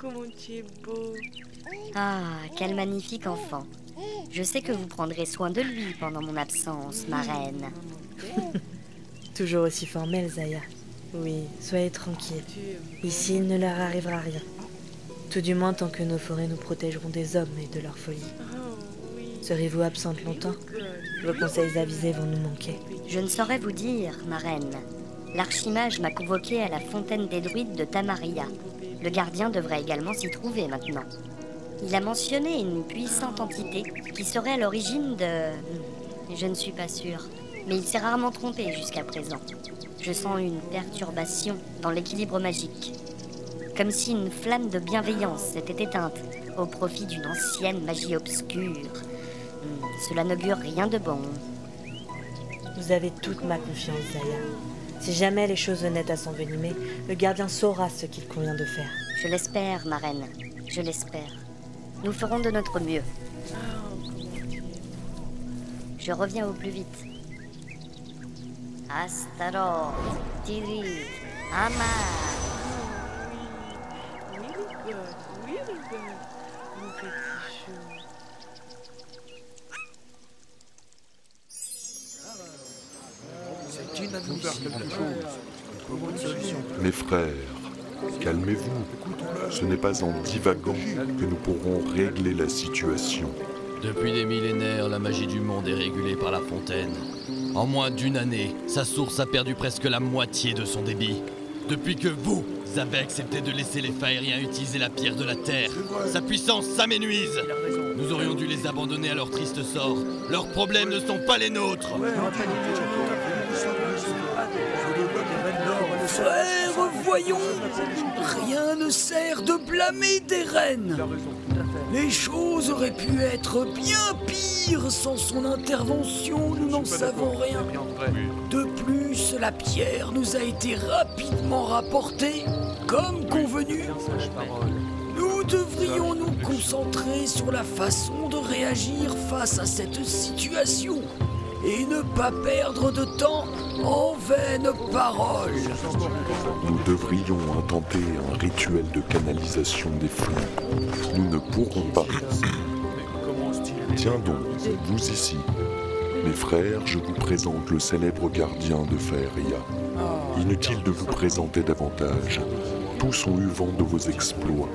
comment tu es beau. Ah, quel magnifique enfant. Je sais que vous prendrez soin de lui pendant mon absence, ma reine. Toujours aussi formelle, Zaya. Oui, soyez tranquille. Ici, il ne leur arrivera rien. Tout du moins tant que nos forêts nous protégeront des hommes et de leur folie. Oui. Serez-vous absente longtemps? Vos conseils avisés vont nous manquer. Je ne saurais vous dire, ma reine. L'archimage m'a convoqué à la fontaine des druides de Tamaria. Le gardien devrait également s'y trouver maintenant. Il a mentionné une puissante entité qui serait à l'origine de... Je ne suis pas sûre. Mais il s'est rarement trompé jusqu'à présent. Je sens une perturbation dans l'équilibre magique. Comme si une flamme de bienveillance s'était éteinte au profit d'une ancienne magie obscure. Hmm, Cela n'augure rien de bon. Vous avez toute ma confiance, Zaya. Si jamais les choses venaient à s'envenimer, le gardien saura ce qu'il convient de faire. Je l'espère, ma reine. Je l'espère. Nous ferons de notre mieux. Je reviens au plus vite. Astaroth, Tirit, Amar. Mes frères, calmez-vous. Ce n'est pas en divaguant que nous pourrons régler la situation. Depuis des millénaires, la magie du monde est régulée par la fontaine. En moins d'une année, sa source a perdu presque la moitié de son débit. Depuis que vous avez accepté de laisser les Faériens utiliser la pierre de la terre, sa puissance s'aménuise. Nous aurions dû les abandonner à leur triste sort. Leurs problèmes ne sont pas les nôtres. Frère, voyons Rien ne sert de blâmer des reines Les choses auraient pu être bien pires sans son intervention, nous n'en savons rien. De plus, la pierre nous a été rapidement rapportée, comme convenu. Nous devrions nous concentrer sur la façon de réagir face à cette situation et ne pas perdre de temps en vaines paroles. Nous devrions intenter un rituel de canalisation des flux. Nous ne pourrons pas. Tiens donc, vous ici. Mes frères, je vous présente le célèbre gardien de Faeria. Inutile de vous présenter davantage. Tous ont eu vent de vos exploits.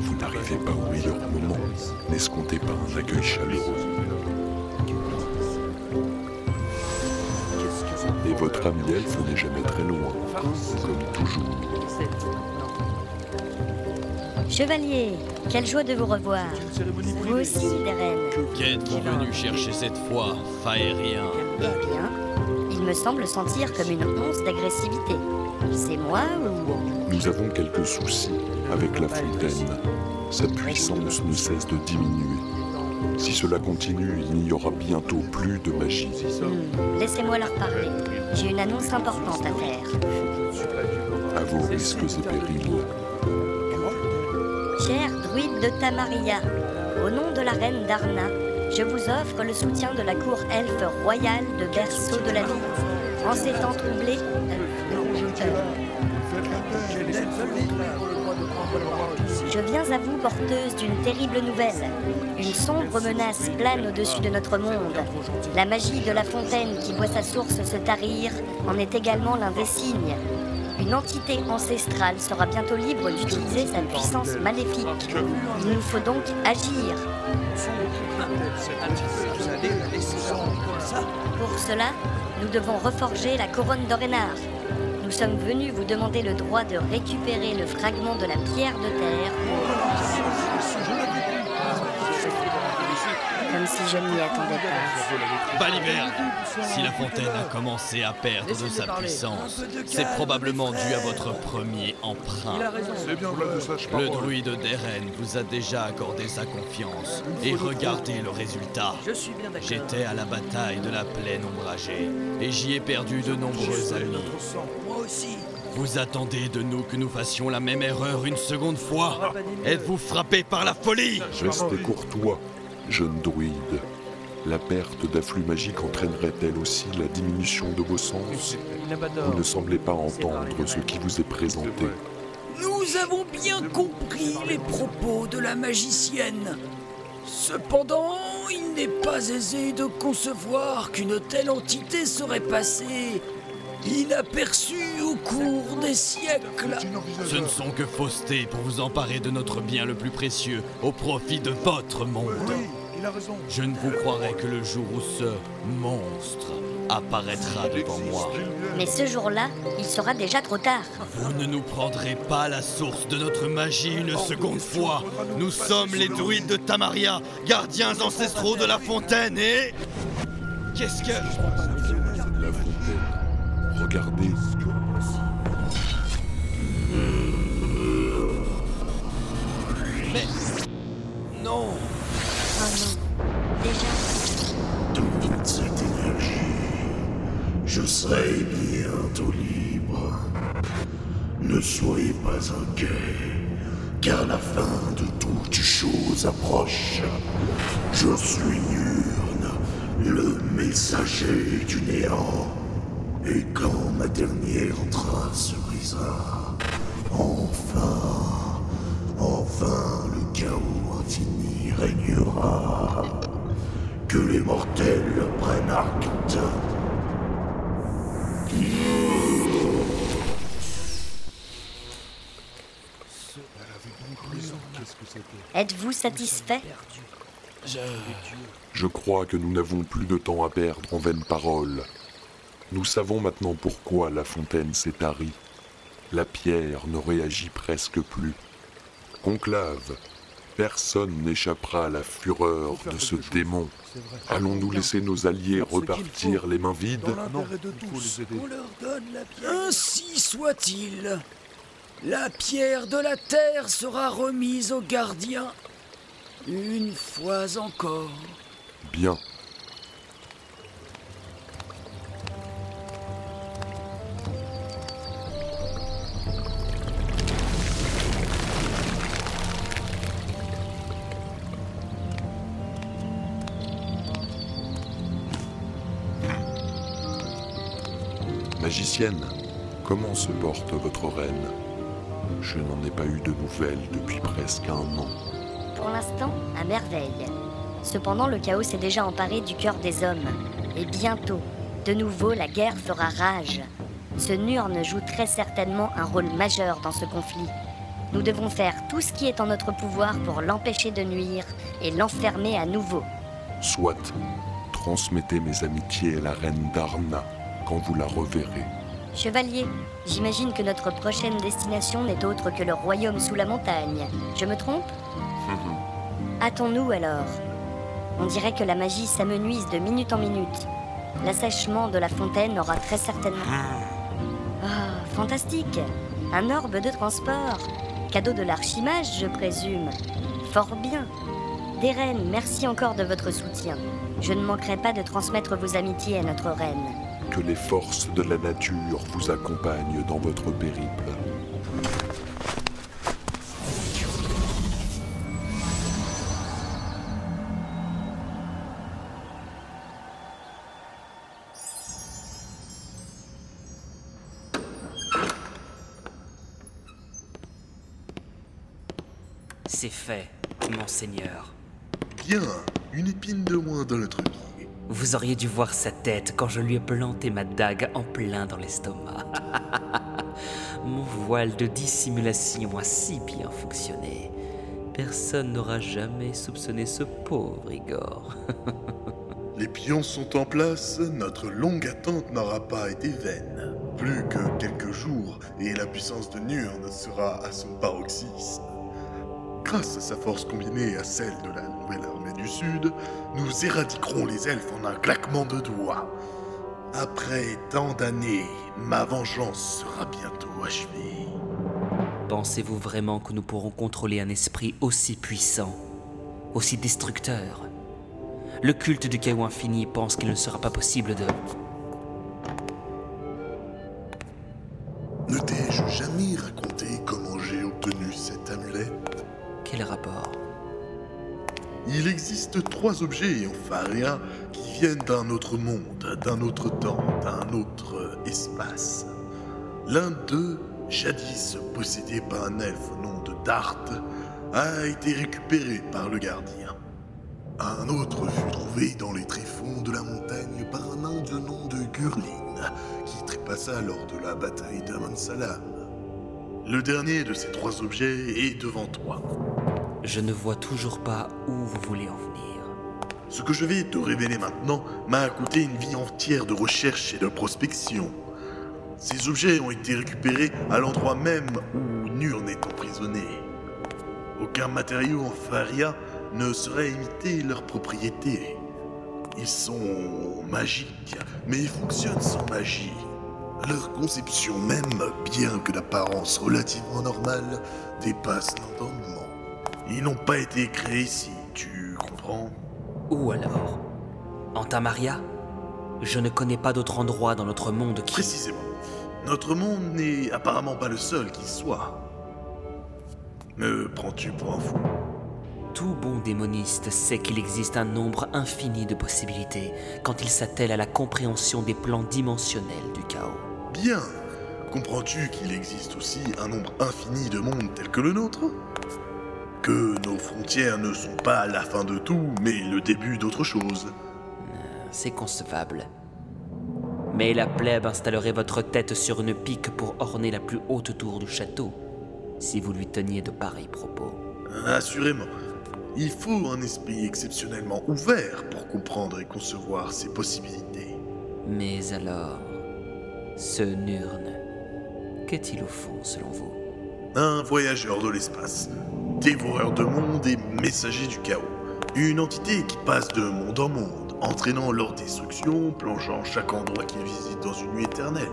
Vous n'arrivez pas au meilleur moment. N'escomptez pas un accueil chaleureux. Et votre ami elfe n'est jamais très loin, comme toujours. Chevalier, quelle joie de vous revoir. Vous aussi, des reines. Qu'êtes-vous venu chercher cette fois, Faérien Eh bien, il me semble sentir comme une once d'agressivité. C'est moi ou... Nous avons quelques soucis avec la fontaine. Sa puissance ne cesse de diminuer. Si cela continue, il n'y aura bientôt plus de magie. Hmm, Laissez-moi leur parler. J'ai une annonce importante à faire. À vos risques et périls. Cher druide de Tamaria, au nom de la reine Darna, je vous offre le soutien de la cour elfe royale de Berceau de la Vie. En ces temps troublés, euh, euh, je viens à vous porteuse d'une terrible nouvelle. Une sombre menace plane au-dessus de notre monde. La magie de la fontaine qui voit sa source se tarir en est également l'un des signes. Une entité ancestrale sera bientôt libre d'utiliser sa puissance maléfique. Il nous faut donc agir. Pour cela, nous devons reforger la couronne d'Orénar. Nous sommes venus vous demander le droit de récupérer le fragment de la pierre de terre. Comme si je ne m'y attendais pas. Baliverne Si la fontaine a commencé à perdre de sa puissance, c'est probablement dû à votre premier emprunt. Le druide d'Eren vous a déjà accordé sa confiance. Et regardez le résultat. J'étais à la bataille de la plaine ombragée et j'y ai perdu de nombreux amis. Moi aussi. Vous attendez de nous que nous fassions la même erreur une seconde fois Êtes-vous frappé par la folie? Restez courtois, jeune druide. La perte d'afflux magique entraînerait-elle aussi la diminution de vos sens? Vous ne semblez pas entendre ce qui vous est présenté. Nous avons bien compris les propos de la magicienne. Cependant, il n'est pas aisé de concevoir qu'une telle entité serait passée inaperçue au cours des siècles. Ce ne sont que faussetés pour vous emparer de notre bien le plus précieux au profit de votre monde. Je ne vous croirai que le jour où ce monstre apparaîtra devant moi. Mais ce jour-là, il sera déjà trop tard. Vous ne nous prendrez pas la source de notre magie une seconde fois. Nous sommes les druides de Tamaria, gardiens ancestraux de la fontaine et... Qu'est-ce que... La fontaine. Regardez. Mais... Non je serai bientôt libre. Ne soyez pas inquiets, car la fin de toute chose approche. Je suis Nurne, le messager du néant. Et quand ma dernière trace se brisera, enfin, enfin le chaos infini régnera. Que les mortels prennent acte. Êtes-vous satisfait? Je crois que nous n'avons plus de temps à perdre en vaines paroles. Nous savons maintenant pourquoi la fontaine s'est tarie. La pierre ne réagit presque plus. Conclave, personne n'échappera à la fureur de ce démon. Allons-nous laisser nos alliés repartir les mains vides Ainsi soit-il. La pierre de la terre sera remise aux gardiens une fois encore. Bien. Comment se porte votre reine? Je n'en ai pas eu de nouvelles depuis presque un an. Pour l'instant, à merveille. Cependant, le chaos s'est déjà emparé du cœur des hommes. Et bientôt, de nouveau, la guerre fera rage. Ce Nurne joue très certainement un rôle majeur dans ce conflit. Nous devons faire tout ce qui est en notre pouvoir pour l'empêcher de nuire et l'enfermer à nouveau. Soit, transmettez mes amitiés à la reine Darna quand vous la reverrez. Chevalier, j'imagine que notre prochaine destination n'est autre que le royaume sous la montagne. Je me trompe Hâtons-nous alors. On dirait que la magie s'amenuise de minute en minute. L'assèchement de la fontaine aura très certainement... Ah, fantastique Un orbe de transport Cadeau de l'archimage, je présume. Fort bien. Des reines, merci encore de votre soutien. Je ne manquerai pas de transmettre vos amitiés à notre reine. Que les forces de la nature vous accompagnent dans votre périple. C'est fait, monseigneur. Bien, une épine de moins dans notre vie. Vous auriez dû voir sa tête quand je lui ai planté ma dague en plein dans l'estomac. Mon voile de dissimulation a si bien fonctionné. Personne n'aura jamais soupçonné ce pauvre Igor. Les pions sont en place, notre longue attente n'aura pas été vaine. Plus que quelques jours et la puissance de Nurne sera à son paroxysme. Grâce à sa force combinée à celle de la nouvelle armée du Sud, nous éradiquerons les elfes en un claquement de doigts. Après tant d'années, ma vengeance sera bientôt achevée. Pensez-vous vraiment que nous pourrons contrôler un esprit aussi puissant, aussi destructeur? Le culte du chaos infini pense qu'il ne sera pas possible de... trois objets, enfin rien, qui viennent d'un autre monde, d'un autre temps, d'un autre espace. L'un d'eux jadis possédé par un elfe au nom Dart, a été récupéré par le gardien. Un autre fut trouvé dans les tréfonds de la montagne par un nain de nom de Gurlin, qui trépassa lors de la bataille d'Amansalam. Le dernier de ces trois objets est devant toi. Je ne vois toujours pas où vous voulez en venir. Ce que je vais te révéler maintenant m'a coûté une vie entière de recherche et de prospection. Ces objets ont été récupérés à l'endroit même où Nurn est emprisonné. Aucun matériau en Faria ne saurait imiter leurs propriétés. Ils sont magiques, mais ils fonctionnent sans magie. Leur conception même, bien que d'apparence relativement normale, dépasse l'entendement. Ils n'ont pas été créés ici, tu comprends Où alors? En Tamaria? Je ne connais pas d'autre endroit dans notre monde qui... Précisément. Notre monde n'est apparemment pas le seul qui soit. Me prends-tu pour un fou? Tout bon démoniste sait qu'il existe un nombre infini de possibilités quand il s'attelle à la compréhension des plans dimensionnels du chaos. Bien. Comprends-tu qu'il existe aussi un nombre infini de mondes tels que le nôtre? Que nos frontières ne sont pas la fin de tout, mais le début d'autre chose C'est concevable. Mais la plèbe installerait votre tête sur une pique pour orner la plus haute tour du château, si vous lui teniez de pareils propos. Assurément. Il faut un esprit exceptionnellement ouvert pour comprendre et concevoir ces possibilités. Mais alors, ce Nurne, qu'est-il au fond selon vous? Un voyageur de l'espace, dévoreur de monde et messager du chaos. Une entité qui passe de monde en monde, entraînant leur destruction, plongeant chaque endroit qu'il visite dans une nuit éternelle.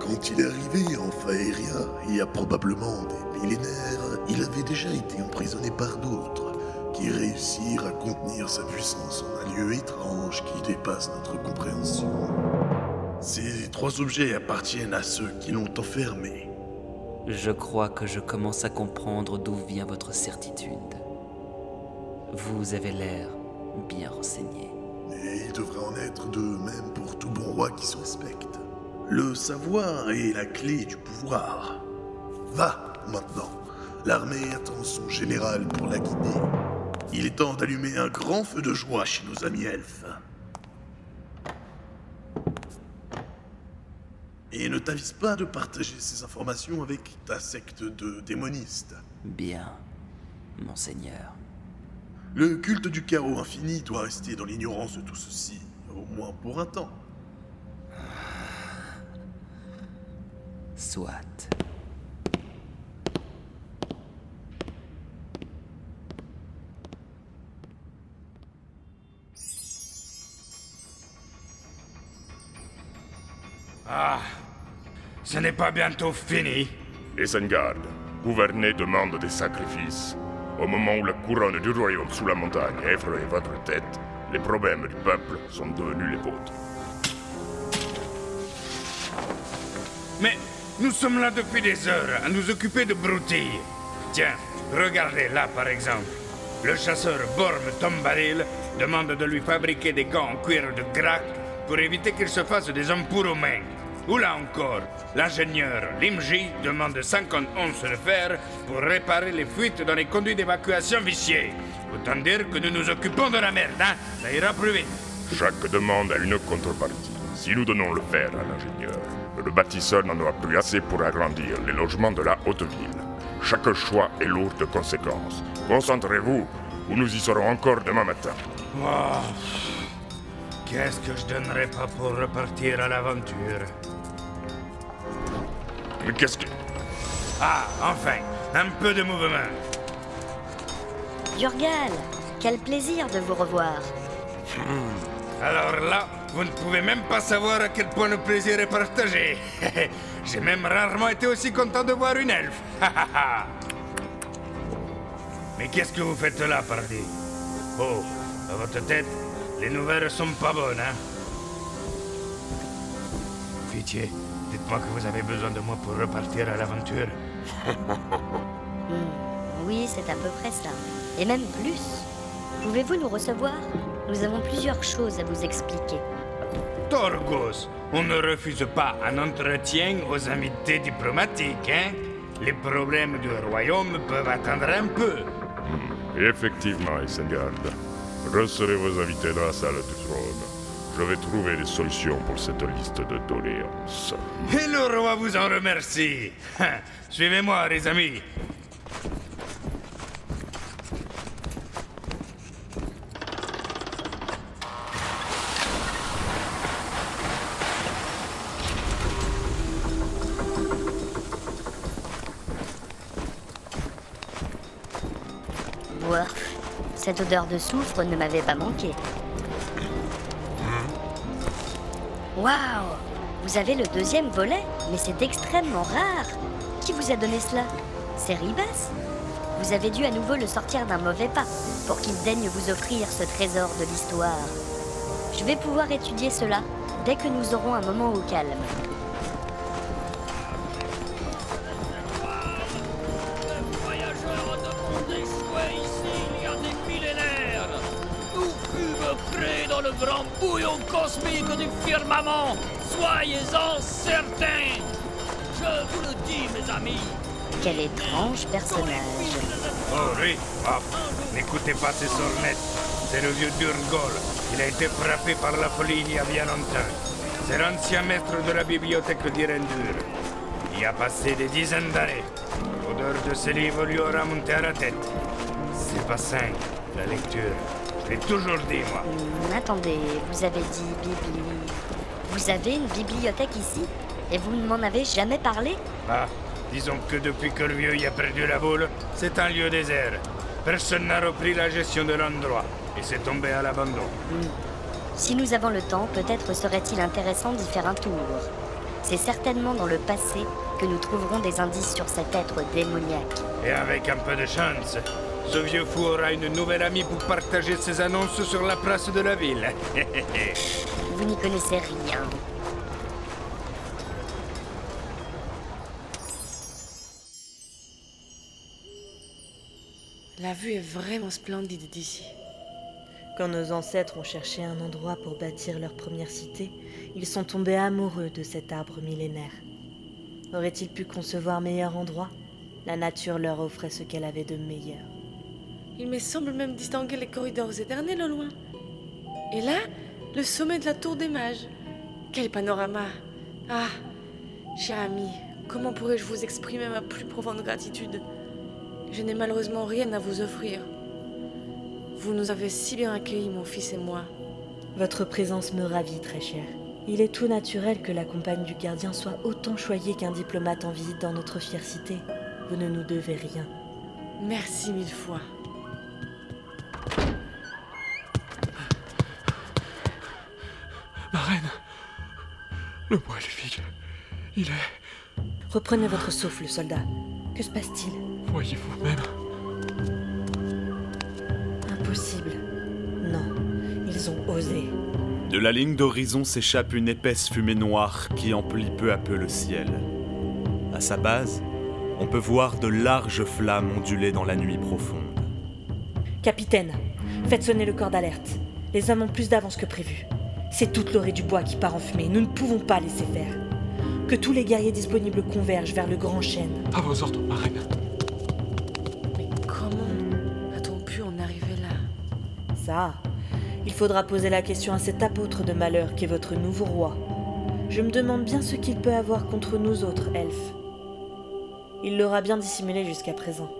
Quand il est arrivé en Faeria, il y a probablement des millénaires, il avait déjà été emprisonné par d'autres, qui réussirent à contenir sa puissance en un lieu étrange qui dépasse notre compréhension. Ces trois objets appartiennent à ceux qui l'ont enfermé. Je crois que je commence à comprendre d'où vient votre certitude. Vous avez l'air bien renseigné. Et il devrait en être de même pour tout bon roi qui se respecte. Le savoir est la clé du pouvoir. Va, maintenant. L'armée attend son général pour la guider. Il est temps d'allumer un grand feu de joie chez nos amis elfes. Et ne t'avise pas de partager ces informations avec ta secte de démonistes. Bien, monseigneur. Le culte du chaos infini doit rester dans l'ignorance de tout ceci, au moins pour un temps. Soit. Ah, ce n'est pas bientôt fini Isengard, gouverner demande des sacrifices. Au moment où la couronne du royaume sous la montagne effraie votre tête, les problèmes du peuple sont devenus les vôtres. Mais nous sommes là depuis des heures à nous occuper de broutilles. Tiens, regardez là par exemple. Le chasseur Borm Tombaril demande de lui fabriquer des gants en cuir de grac pour éviter qu'il se fasse des hommes pour aux mains. Ou là encore, l'ingénieur Limji demande 50 onces de fer pour réparer les fuites dans les conduits d'évacuation viciés. Autant dire que nous nous occupons de la merde, hein Ça ira plus vite. Chaque demande a une contrepartie. Si nous donnons le fer à l'ingénieur, le bâtisseur n'en aura plus assez pour agrandir les logements de la haute ville. Chaque choix est lourd de conséquences. Concentrez-vous, ou nous y serons encore demain matin. Oh, Qu'est-ce que je donnerais pas pour repartir à l'aventure? Mais qu'est-ce que... Ah, enfin, un peu de mouvement. Jurgal, quel plaisir de vous revoir. Alors là, vous ne pouvez même pas savoir à quel point le plaisir est partagé. J'ai même rarement été aussi content de voir une elfe. Mais qu'est-ce que vous faites là, pardi? Oh, à votre tête, les nouvelles sont pas bonnes, hein? Pitié, dites-moi que vous avez besoin de moi pour repartir à l'aventure. Oui, c'est à peu près ça. Et même plus. Pouvez-vous nous recevoir? Nous avons plusieurs choses à vous expliquer. Torgos, on ne refuse pas un entretien aux invités diplomatiques, hein? Les problèmes du royaume peuvent attendre un peu. Hmm, Effectivement, Isengard. Recevez vos invités dans la salle du trône. Je vais trouver des solutions pour cette liste de doléances. Et le roi vous en remercie. Suivez-moi, les amis. Cette odeur de soufre ne m'avait pas manqué. Waouh Vous avez le deuxième volet Mais c'est extrêmement rare Qui vous a donné cela? C'est Ribas? Vous avez dû à nouveau le sortir d'un mauvais pas pour qu'il daigne vous offrir ce trésor de l'histoire. Je vais pouvoir étudier cela dès que nous aurons un moment au calme. Le grand bouillon cosmique du firmament. Soyez-en certains. Je vous le dis, mes amis. Quel étrange personnage. Oh oui, ah, n'écoutez pas ces sornettes. C'est le vieux Durgol. Il a été frappé par la folie il y a bien longtemps. C'est l'ancien maître de la bibliothèque d'Irendur. Il y a passé des dizaines d'années. L'odeur de ses livres lui aura monté à la tête. C'est pas sain, la lecture. Je l'ai toujours dit, moi. Hmm, attendez, vous avez dit bibli. Vous avez une bibliothèque ici? Et vous ne m'en avez jamais parlé? Ah, disons que depuis que le vieux y a perdu la boule, c'est un lieu désert. Personne n'a repris la gestion de l'endroit et c'est tombé à l'abandon. Si nous avons le temps, peut-être serait-il intéressant d'y faire un tour. C'est certainement dans le passé que nous trouverons des indices sur cet être démoniaque. Et avec un peu de chance, ce vieux fou aura une nouvelle amie pour partager ses annonces sur la place de la ville. Vous n'y connaissez rien. La vue est vraiment splendide d'ici. Quand nos ancêtres ont cherché un endroit pour bâtir leur première cité, ils sont tombés amoureux de cet arbre millénaire. Aurait-il pu concevoir meilleur endroit? La nature leur offrait ce qu'elle avait de meilleur. Il me semble même distinguer les corridors éternels au loin. Et là, le sommet de la tour des mages. Quel panorama Ah, cher ami, comment pourrais-je vous exprimer ma plus profonde gratitude? Je n'ai malheureusement rien à vous offrir. Vous nous avez si bien accueillis, mon fils et moi. Votre présence me ravit, très cher. Il est tout naturel que la compagne du gardien soit autant choyée qu'un diplomate en visite dans notre fière cité. Vous ne nous devez rien. Merci mille fois. Le bois est vide. Il est. Reprenez votre souffle, soldat. Que se passe-t-il? Voyez vous-même. Impossible. Non, ils ont osé. De la ligne d'horizon s'échappe une épaisse fumée noire qui emplit peu à peu le ciel. À sa base, on peut voir de larges flammes onduler dans la nuit profonde. Capitaine, faites sonner le corps d'alerte. Les hommes ont plus d'avance que prévu. C'est toute l'orée du bois qui part en fumée. Nous ne pouvons pas laisser faire. Que tous les guerriers disponibles convergent vers le grand chêne. À vos ordres, ma reine. Mais comment a-t-on pu en arriver là? Ça, il faudra poser la question à cet apôtre de malheur qui est votre nouveau roi. Je me demande bien ce qu'il peut avoir contre nous autres elfes. Il l'aura bien dissimulé jusqu'à présent.